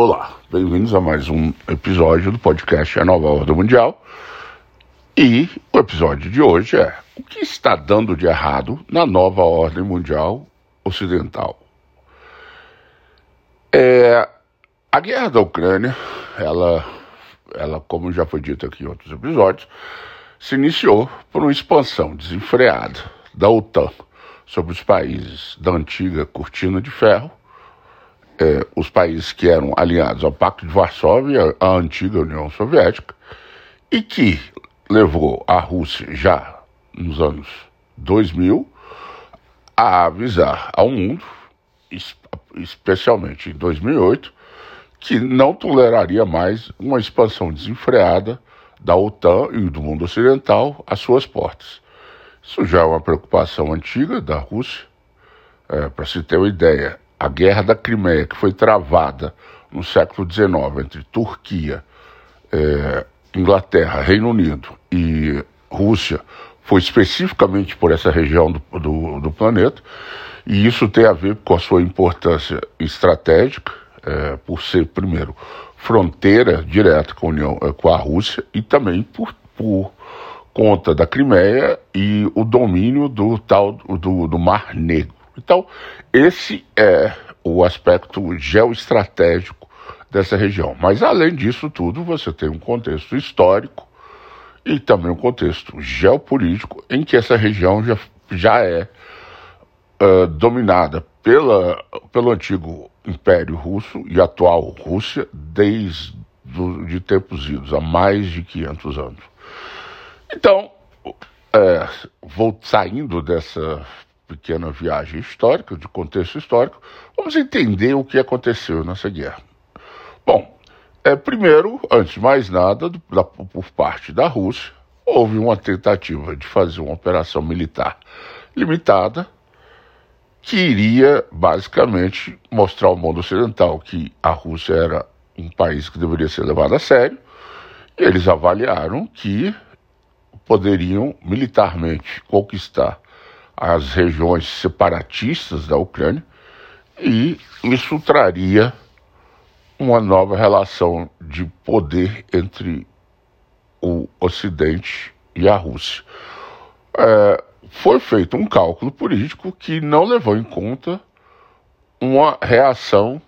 Olá, bem-vindos a mais um episódio do podcast A Nova Ordem Mundial. E o episódio de hoje é o que está dando de errado na nova ordem mundial ocidental. É, a guerra da Ucrânia, ela, ela, como já foi dito aqui em outros episódios, se iniciou por uma expansão desenfreada da OTAN sobre os países da antiga cortina de ferro é, os países que eram alinhados ao Pacto de Varsóvia, a antiga União Soviética, e que levou a Rússia já nos anos 2000 a avisar ao mundo, especialmente em 2008, que não toleraria mais uma expansão desenfreada da OTAN e do mundo ocidental às suas portas. Isso já é uma preocupação antiga da Rússia. É, Para se ter uma ideia, a Guerra da Crimeia, que foi travada no século XIX entre Turquia, é, Inglaterra, Reino Unido e Rússia, foi especificamente por essa região do, do, do, planeta, e isso tem a ver com a sua importância estratégica, é, por ser, primeiro, fronteira direta com a, União, é, com a Rússia, e também por, por conta da Crimeia e o domínio do tal do, do Mar Negro. Então, esse é o aspecto geoestratégico dessa região. Mas, além disso tudo, você tem um contexto histórico e também um contexto geopolítico em que essa região já, já é uh, dominada pela, pelo antigo Império Russo e atual Rússia desde do, de tempos idos, há mais de 500 anos. Então, é, vou saindo dessa pequena viagem histórica, de contexto histórico, vamos entender o que aconteceu nessa guerra. Bom, é, primeiro, antes de mais nada, do, da, por parte da Rússia, houve uma tentativa de fazer uma operação militar limitada que iria basicamente mostrar ao mundo ocidental que a Rússia era um país que deveria ser levado a sério. E eles avaliaram que poderiam militarmente conquistar as regiões separatistas da Ucrânia e isso traria uma nova relação de poder entre o Ocidente e a Rússia. É, foi feito um cálculo político que não levou em conta uma reação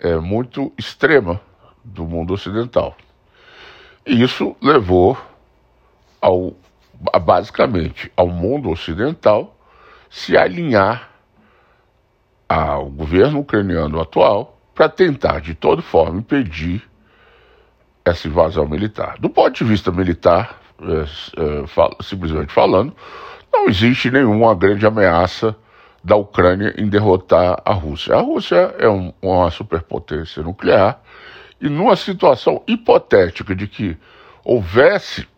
é, muito extrema do mundo ocidental. E isso levou ao basicamente ao mundo ocidental se alinhar ao governo ucraniano atual para tentar de toda forma impedir essa invasão militar. Do ponto de vista militar, é, é, simplesmente falando, não existe nenhuma grande ameaça da Ucrânia em derrotar a Rússia. A Rússia é um, uma superpotência nuclear e numa situação hipotética de que houvesse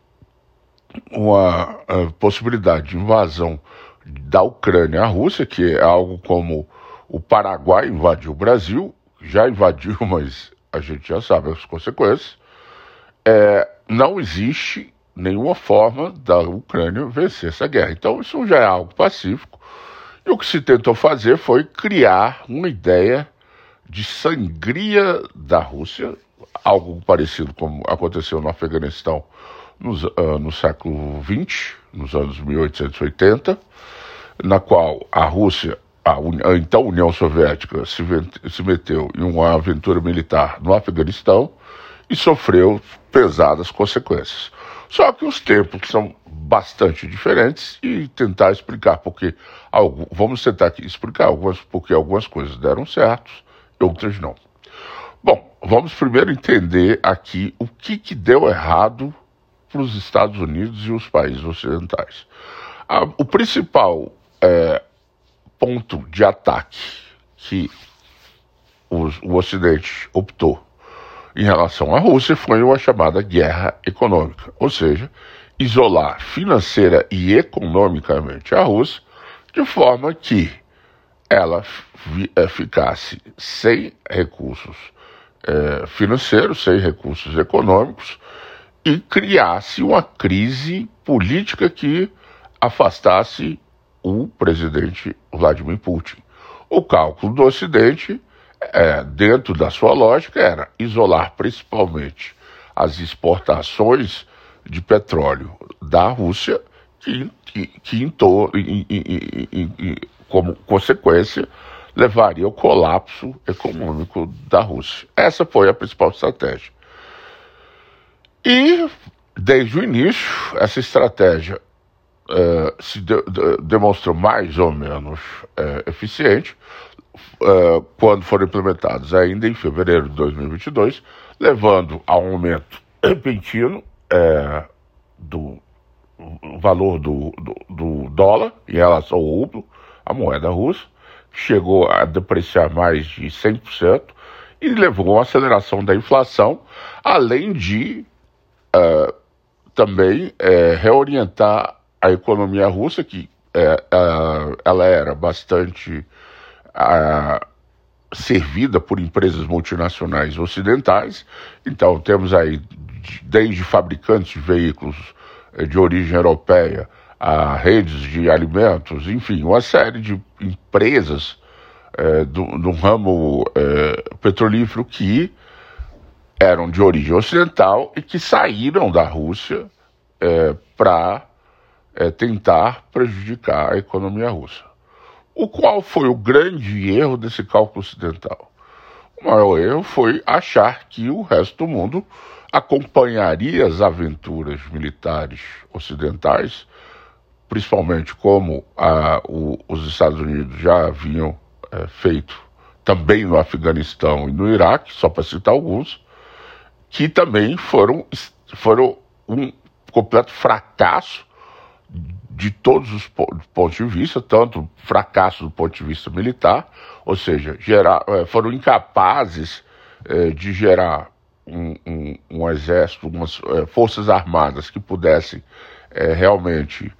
uma possibilidade de invasão da Ucrânia à Rússia, que é algo como o Paraguai invadiu o Brasil, já invadiu, mas a gente já sabe as consequências. É, não existe nenhuma forma da Ucrânia vencer essa guerra. Então, isso já é algo pacífico. E o que se tentou fazer foi criar uma ideia de sangria da Rússia, algo parecido como aconteceu no Afeganistão nos, uh, no século XX, nos anos 1880, na qual a Rússia, a, a então União Soviética, se, se meteu em uma aventura militar no Afeganistão e sofreu pesadas consequências. Só que os tempos são bastante diferentes e tentar explicar porque algo, vamos tentar aqui explicar algumas porque algumas coisas deram certo e outras não. Bom, vamos primeiro entender aqui o que, que deu errado os Estados Unidos e os países ocidentais. o principal é, ponto de ataque que os, o Ocidente optou em relação à Rússia foi uma chamada guerra econômica, ou seja, isolar financeira e economicamente a Rússia de forma que ela é, ficasse sem recursos é, financeiros, sem recursos econômicos e criasse uma crise política que afastasse o presidente Vladimir Putin. O cálculo do Ocidente é, dentro da sua lógica, era isolar principalmente as exportações de petróleo da Rússia, que, que, que em to, como consequência levaria ao colapso econômico da Rússia. Essa foi a principal estratégia. E, desde o início, essa estratégia uh, se de, de, demonstrou mais ou menos uh, eficiente uh, quando foram implementados ainda em fevereiro de 2022, levando a um aumento repentino do valor do, do, do, dólar em relação ao rublo, a moeda russa, chegou a depreciar mais de 100% e levou a uma aceleração da inflação, além de uh, também uh, reorientar a economia russa, que uh, ela era bastante servida por empresas multinacionais ocidentais. Então, temos aí desde fabricantes de veículos de origem europeia a redes de alimentos, enfim, uma série de empresas é, do, do, ramo é, petrolífero que eram de origem ocidental e que saíram da Rússia é, para é, tentar prejudicar a economia russa. O qual foi o grande erro desse cálculo ocidental? O maior erro foi achar que o resto do mundo acompanharia as aventuras militares ocidentais principalmente como a, o, os Estados Unidos já haviam é, feito também no Afeganistão e no Iraque, só para citar alguns, que também foram, foram um completo fracasso de todos os pontos de vista, tanto fracasso do ponto de vista militar, ou seja, gerar, é, foram incapazes é, de gerar um, um, um exército, umas é, forças armadas que pudessem realmente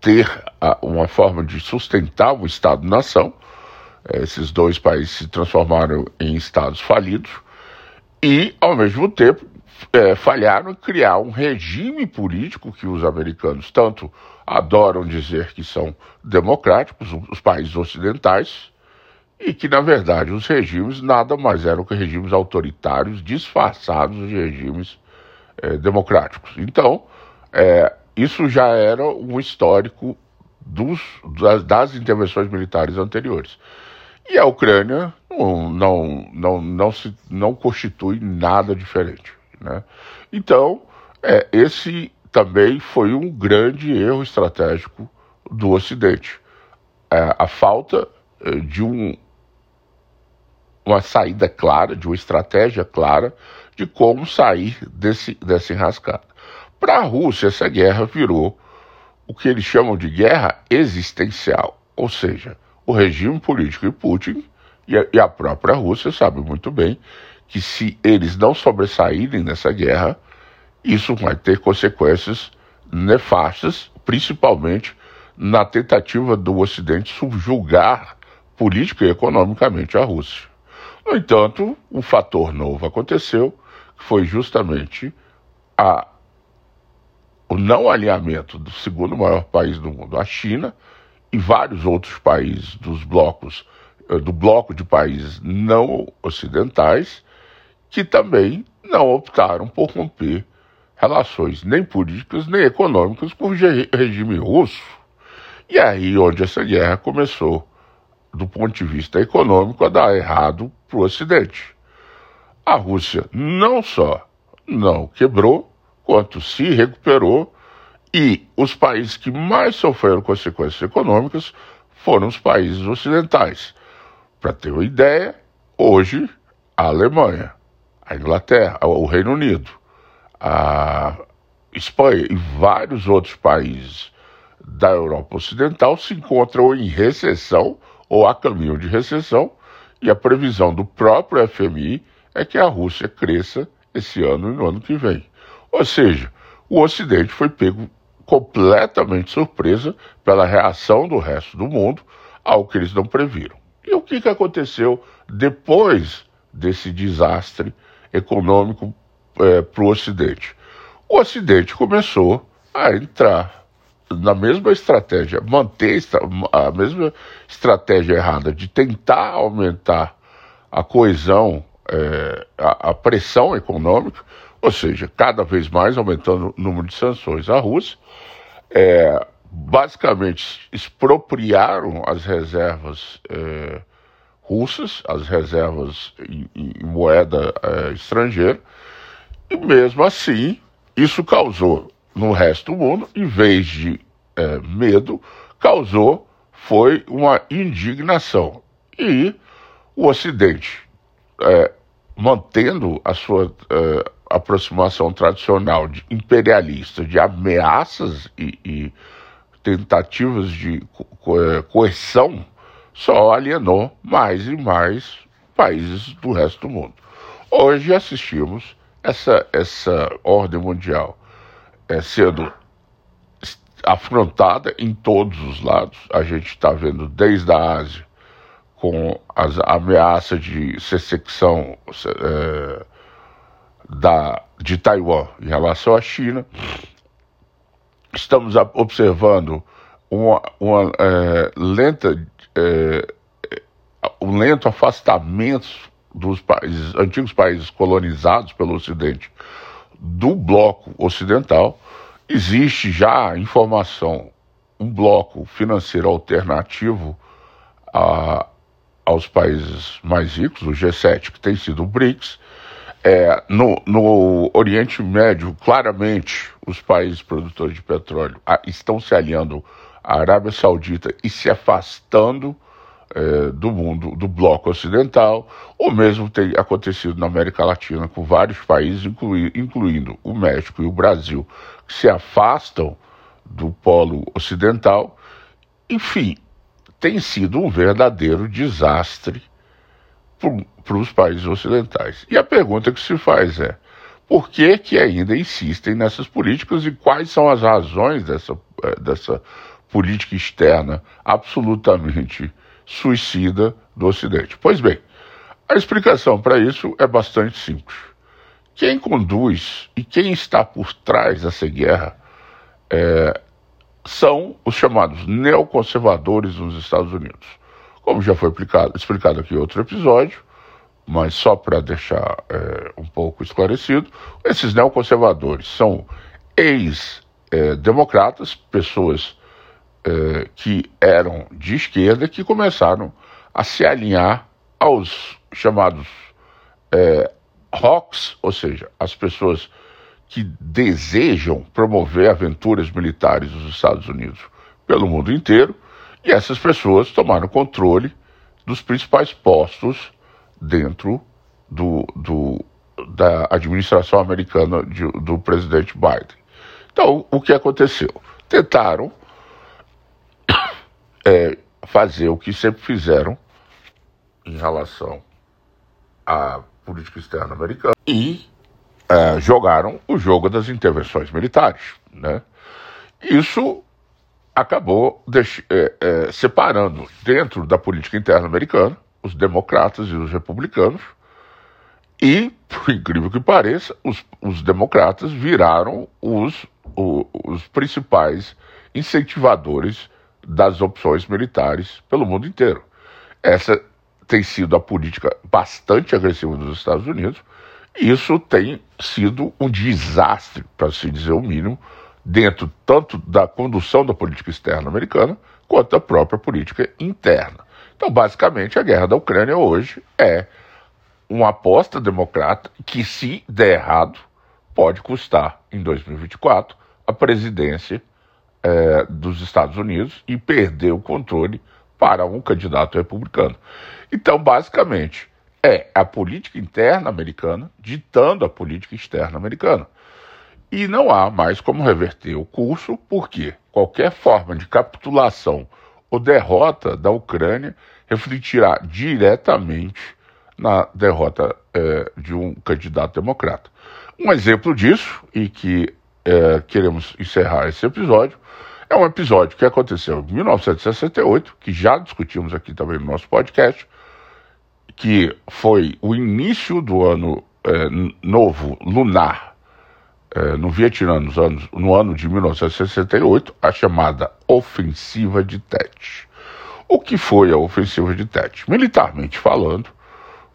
ter uma forma de sustentar o Estado-nação. Esses dois países se transformaram em estados falidos e, ao mesmo tempo, é, falharam em criar um regime político que os americanos tanto adoram dizer que são democráticos, os países ocidentais, e que, na verdade, os regimes nada mais eram que regimes autoritários disfarçados de regimes é, democráticos. Então, é, isso já era um histórico dos, das, das, intervenções militares anteriores. E a Ucrânia não, não, não, não, se, não constitui nada diferente. Né? Então, é, esse também foi um grande erro estratégico do Ocidente. É, a falta é, de um, uma saída clara, de uma estratégia clara de como sair desse, dessa enrascada. Para a Rússia, essa guerra virou o que eles chamam de guerra existencial, ou seja, o regime político Putin e a, e a própria Rússia sabem muito bem que se eles não sobressaírem nessa guerra, isso vai ter consequências nefastas, principalmente na tentativa do Ocidente subjugar política e economicamente a Rússia. No entanto, um fator novo aconteceu, que foi justamente a o não alinhamento do segundo maior país do mundo, a China, e vários outros países dos blocos, eh, do bloco de países não ocidentais, que também não optaram por romper relações nem políticas nem econômicas com o regime russo. E aí onde essa guerra começou, do ponto de vista econômico, a dar errado para o Ocidente. A Rússia não só não quebrou, quanto se recuperou e os países que mais sofreram consequências econômicas foram os países ocidentais. Para ter uma ideia, hoje a Alemanha, a Inglaterra, o Reino Unido, a Espanha e vários outros países da Europa Ocidental se encontram em recessão ou a caminho de recessão, e a previsão do próprio FMI é que a Rússia cresça esse ano e no ano que vem. Ou seja, o Ocidente foi pego completamente surpresa pela reação do resto do mundo ao que eles não previram. E o que, que aconteceu depois desse desastre econômico é, para o Ocidente? O Ocidente começou a entrar na mesma estratégia, manter a mesma estratégia errada de tentar aumentar a coesão, é, a, a, pressão econômica, ou seja, cada vez mais aumentando o número de sanções à Rússia, é, basicamente expropriaram as reservas é, russas, as reservas em, em moeda é, estrangeira, e mesmo assim isso causou no resto do mundo, em vez de é, medo, causou foi uma indignação. E o Ocidente, é, mantendo a sua é, aproximação tradicional de imperialista, de ameaças e, e tentativas de co é, coerção, só alienou mais e mais países do resto do mundo. Hoje assistimos essa, essa ordem mundial é, sendo afrontada em todos os lados. A gente está vendo desde a Ásia, com as ameaças de secção é, da, de Taiwan em relação à China. Estamos observando uma, uma é, lenta, é, um lento afastamento dos países, antigos países colonizados pelo Ocidente do bloco ocidental, existe já informação, um bloco financeiro alternativo a, aos países mais ricos, o G7, que tem sido o BRICS. É, no, no Oriente Médio, claramente, os países produtores de petróleo estão se aliando à Arábia Saudita e se afastando é, do mundo, do bloco ocidental, ou mesmo tem acontecido na América Latina com vários países, inclui, incluindo o México e o Brasil, que se afastam do polo ocidental. Enfim, tem sido um verdadeiro desastre para os países ocidentais. E a pergunta que se faz é: por que, que ainda insistem nessas políticas e quais são as razões dessa, é, dessa política externa absolutamente suicida do Ocidente. Pois bem, a explicação para isso é bastante simples. Quem conduz e quem está por trás dessa guerra é, são os chamados neoconservadores nos Estados Unidos. Como já foi explicado, explicado aqui em outro episódio, mas só para deixar é, um pouco esclarecido, esses neoconservadores são ex-democratas, pessoas eh, que eram de esquerda que começaram a se alinhar aos chamados eh, ROCs, ou seja, as pessoas que desejam promover aventuras militares dos Estados Unidos pelo mundo inteiro, e essas pessoas tomaram controle dos principais postos dentro do, do da administração americana de, do presidente Biden. Então, o que aconteceu? Tentaram é, fazer o que sempre fizeram em relação à política externa americana e é, jogaram o jogo das intervenções militares. Né? Isso acabou é, é, separando dentro da política interna americana os democratas e os republicanos e, por incrível que pareça, os, os democratas viraram os, os, principais incentivadores das opções militares pelo mundo inteiro. Essa tem sido a política bastante agressiva dos Estados Unidos. Isso tem sido um desastre, para se dizer o mínimo, dentro tanto da condução da política externa americana quanto da própria política interna. Então, basicamente, a guerra da Ucrânia hoje é uma aposta democrata que, se der errado, pode custar, em 2024, a presidência é, dos Estados Unidos e perder o controle para um candidato republicano. Então, basicamente, é a política interna americana ditando a política externa americana. E não há mais como reverter o curso, porque qualquer forma de capitulação ou derrota da Ucrânia refletirá diretamente na derrota é, de um candidato democrata. Um exemplo disso, e que é, queremos encerrar esse episódio, é um episódio que aconteceu em 1968, que já discutimos aqui também no nosso podcast, que foi o início do ano é, novo lunar é, no Vietnã nos anos, no ano de 1968, a chamada Ofensiva de Tet. O que foi a Ofensiva de Tet? Militarmente falando,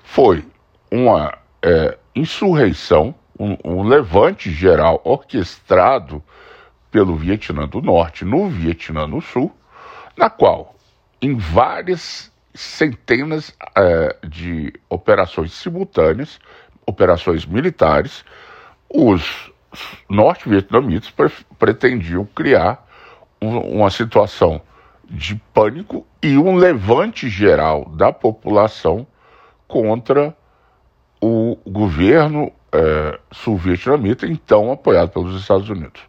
foi uma é, insurreição, um, um levante geral orquestrado pelo Vietnã do Norte no Vietnã do Sul, na qual, em várias centenas é, de operações simultâneas, operações militares, os norte-vietnamitas pre pretendiam criar um, uma situação de pânico e um levante geral da população contra o governo é, sul-vietnamita, então apoiado pelos Estados Unidos.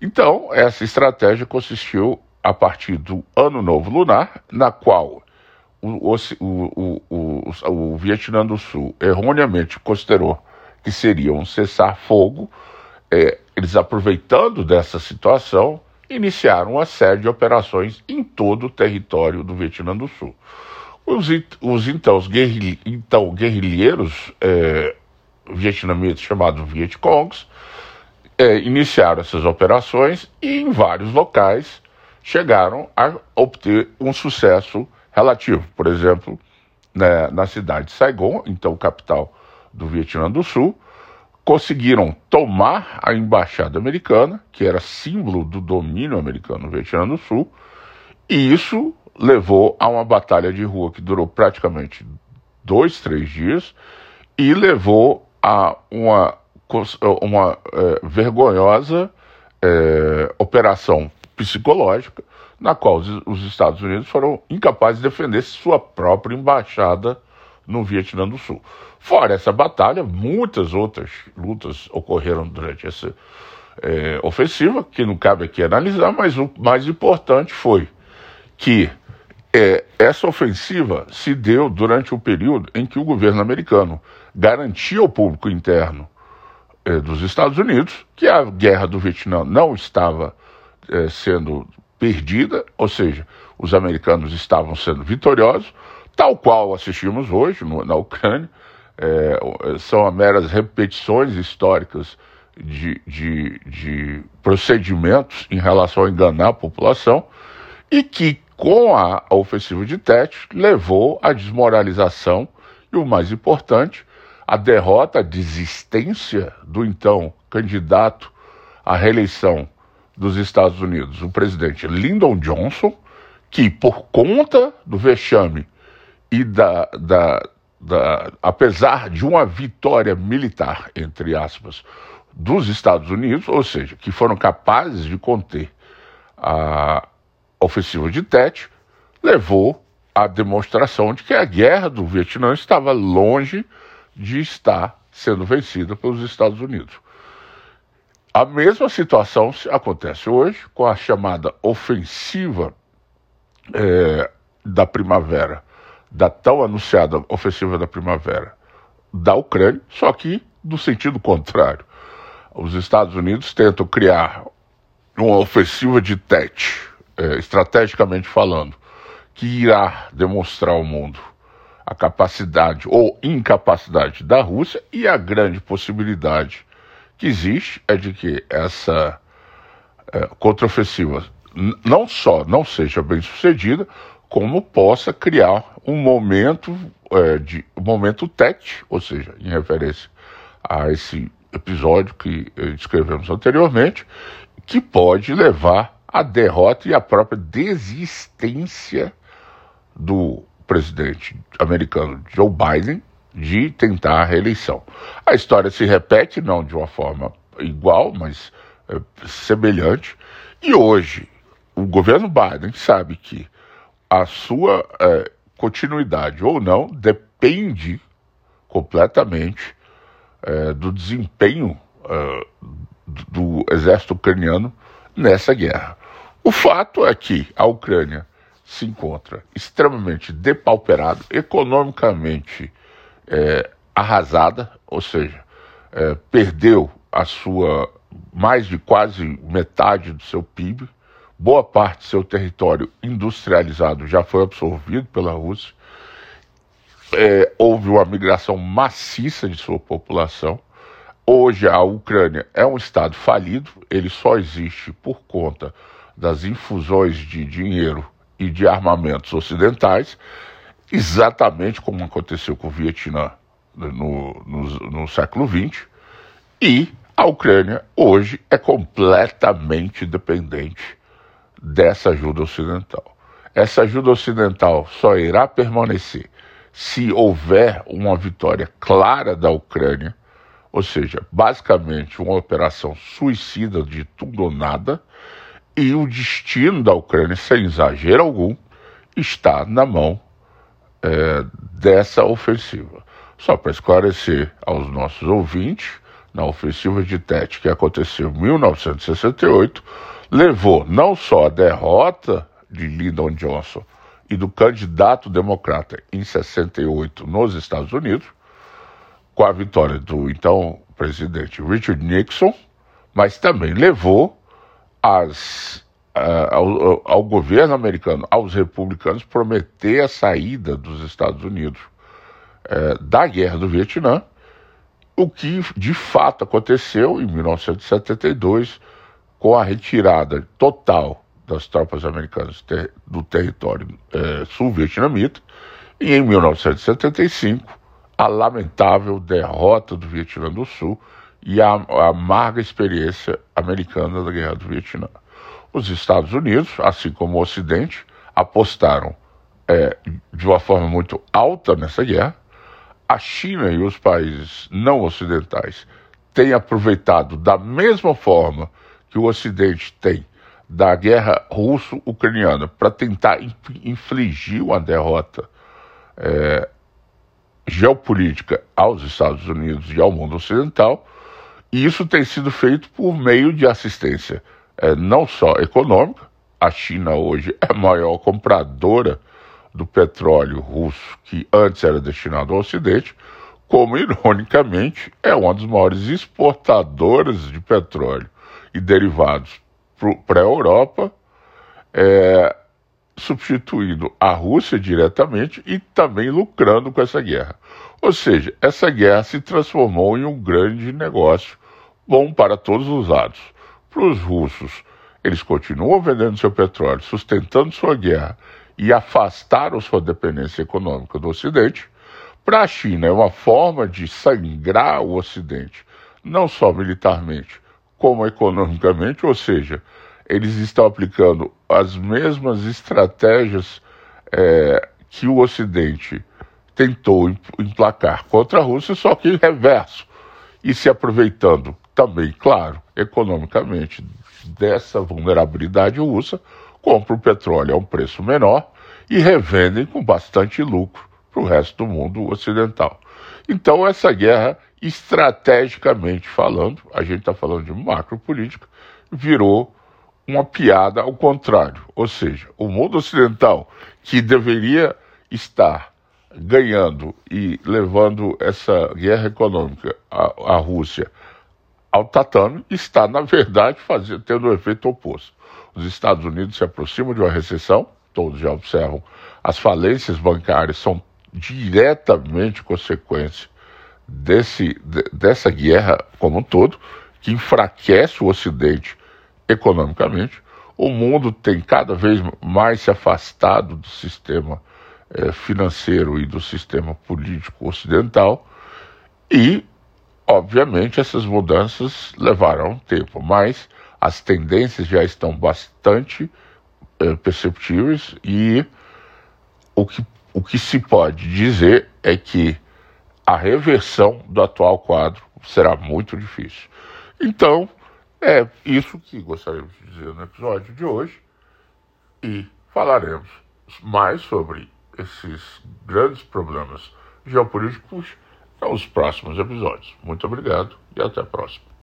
Então, essa estratégia consistiu a partir do Ano Novo Lunar, na qual o, o, o, o, Vietnã do Sul erroneamente considerou que seria um cessar-fogo, é, eles aproveitando dessa situação, iniciaram uma série de operações em todo o território do Vietnã do Sul. Os, os então, os então, guerrilheiros é, vietnamitas chamados Vietcongs é, iniciaram essas operações e em vários locais chegaram a obter um sucesso relativo. Por exemplo, né, na cidade de Saigon, então capital do Vietnã do Sul, conseguiram tomar a embaixada americana, que era símbolo do domínio americano no Vietnã do Sul, e isso levou a uma batalha de rua que durou praticamente dois, três dias, e levou a uma, uma é, vergonhosa é, operação psicológica, na qual os, os Estados Unidos foram incapazes de defender sua própria embaixada no Vietnã do Sul. Fora essa batalha, muitas outras lutas ocorreram durante essa é, ofensiva, que não cabe aqui analisar, mas o mais importante foi que é, essa ofensiva se deu durante o período em que o governo americano garantia ao público interno é, dos Estados Unidos que a guerra do Vietnã não estava é, sendo perdida, ou seja, os americanos estavam sendo vitoriosos, tal qual assistimos hoje no, na Ucrânia, é, são meras repetições históricas de, de, de procedimentos em relação a enganar a população e que, com a, ofensiva de Tet, levou à desmoralização e, o mais importante, a derrota, a desistência do então candidato à reeleição dos Estados Unidos, o presidente Lyndon Johnson, que por conta do vexame e da, da, da, apesar de uma vitória militar, entre aspas, dos Estados Unidos, ou seja, que foram capazes de conter a ofensiva de Tet, levou à demonstração de que a guerra do Vietnã estava longe de estar sendo vencida pelos Estados Unidos. A mesma situação acontece hoje com a chamada ofensiva é, da primavera, da tão anunciada ofensiva da primavera da Ucrânia, só que no sentido contrário. Os Estados Unidos tentam criar uma ofensiva de TET, é, estrategicamente falando, que irá demonstrar ao mundo a capacidade ou incapacidade da Rússia e a grande possibilidade que existe é de que essa é, contraofensiva não só não seja bem sucedida, como possa criar um momento é, de um momento TET, ou seja, em referência a esse episódio que descrevemos anteriormente, que pode levar à derrota e à própria desistência do presidente americano Joe Biden de tentar a reeleição. A história se repete, não de uma forma igual, mas é, semelhante. E hoje, o governo Biden sabe que a sua é, continuidade ou não depende completamente é, do desempenho é, do exército ucraniano nessa guerra. O fato é que a Ucrânia se encontra extremamente depauperada, economicamente é, arrasada, ou seja, é, perdeu a sua mais de quase metade do seu PIB, boa parte do seu território industrializado já foi absorvido pela Rússia, é, houve uma migração maciça de sua população, Hoje a Ucrânia é um Estado falido, ele só existe por conta das infusões de dinheiro e de armamentos ocidentais, exatamente como aconteceu com o Vietnã no, no, no século XX, e a Ucrânia hoje é completamente dependente dessa ajuda ocidental. Essa ajuda ocidental só irá permanecer se houver uma vitória clara da Ucrânia, ou seja, basicamente uma operação suicida de tudo ou nada, e o destino da Ucrânia, sem exagero algum, está na mão é, dessa ofensiva. Só para esclarecer aos nossos ouvintes, na ofensiva de Tete, que aconteceu em 1968, levou não só a derrota de Lyndon Johnson e do candidato democrata em 68 nos Estados Unidos, com a vitória do então presidente Richard Nixon, mas também levou as, uh, ao, ao, governo americano, aos republicanos, prometer a saída dos Estados Unidos uh, da guerra do Vietnã, o que de fato aconteceu em 1972 com a retirada total das tropas americanas ter, do território é, sul-vietnamita e em 1975 a lamentável derrota do Vietnã do Sul e a, a amarga experiência americana da Guerra do Vietnã. Os Estados Unidos, assim como o Ocidente, apostaram é, de uma forma muito alta nessa guerra. A China e os países não ocidentais têm aproveitado da mesma forma que o Ocidente tem da guerra russo-ucraniana para tentar infligir uma derrota é, geopolítica aos Estados Unidos e ao mundo ocidental, e isso tem sido feito por meio de assistência é, não só econômica, a China hoje é a maior compradora do petróleo russo que antes era destinado ao Ocidente, como ironicamente é uma das maiores exportadoras de petróleo e derivados para a Europa, é, substituindo a Rússia diretamente e também lucrando com essa guerra. Ou seja, essa guerra se transformou em um grande negócio bom para todos os lados. Para os russos, eles continuam vendendo seu petróleo, sustentando sua guerra e afastaram sua dependência econômica do Ocidente. Para a China, é uma forma de sangrar o Ocidente, não só militarmente, como economicamente, ou seja, eles estão aplicando as mesmas estratégias é, que o Ocidente tentou emplacar contra a Rússia, só que em reverso, e se aproveitando também, claro, economicamente dessa vulnerabilidade russa, compram o petróleo a um preço menor e revendem com bastante lucro para o resto do mundo ocidental. Então, essa guerra, estrategicamente falando, a gente está falando de macropolítica, virou uma piada ao contrário. Ou seja, o mundo ocidental, que deveria estar ganhando e levando essa guerra econômica à, à Rússia ao tatame, está, na verdade, fazendo, tendo o um efeito oposto. Os Estados Unidos se aproximam de uma recessão, todos já observam, as falências bancárias são diretamente consequência desse, de, dessa guerra como um todo, que enfraquece o Ocidente economicamente. O mundo tem cada vez mais se afastado do sistema eh, financeiro e do sistema político ocidental, e, obviamente, essas mudanças levaram tempo, mas as tendências já estão bastante eh, perceptíveis e o que, o que se pode dizer é que a reversão do atual quadro será muito difícil. Então, é isso que gostaríamos de dizer no episódio de hoje e falaremos mais sobre esses grandes problemas geopolíticos nos próximos episódios. Muito obrigado e até a próxima.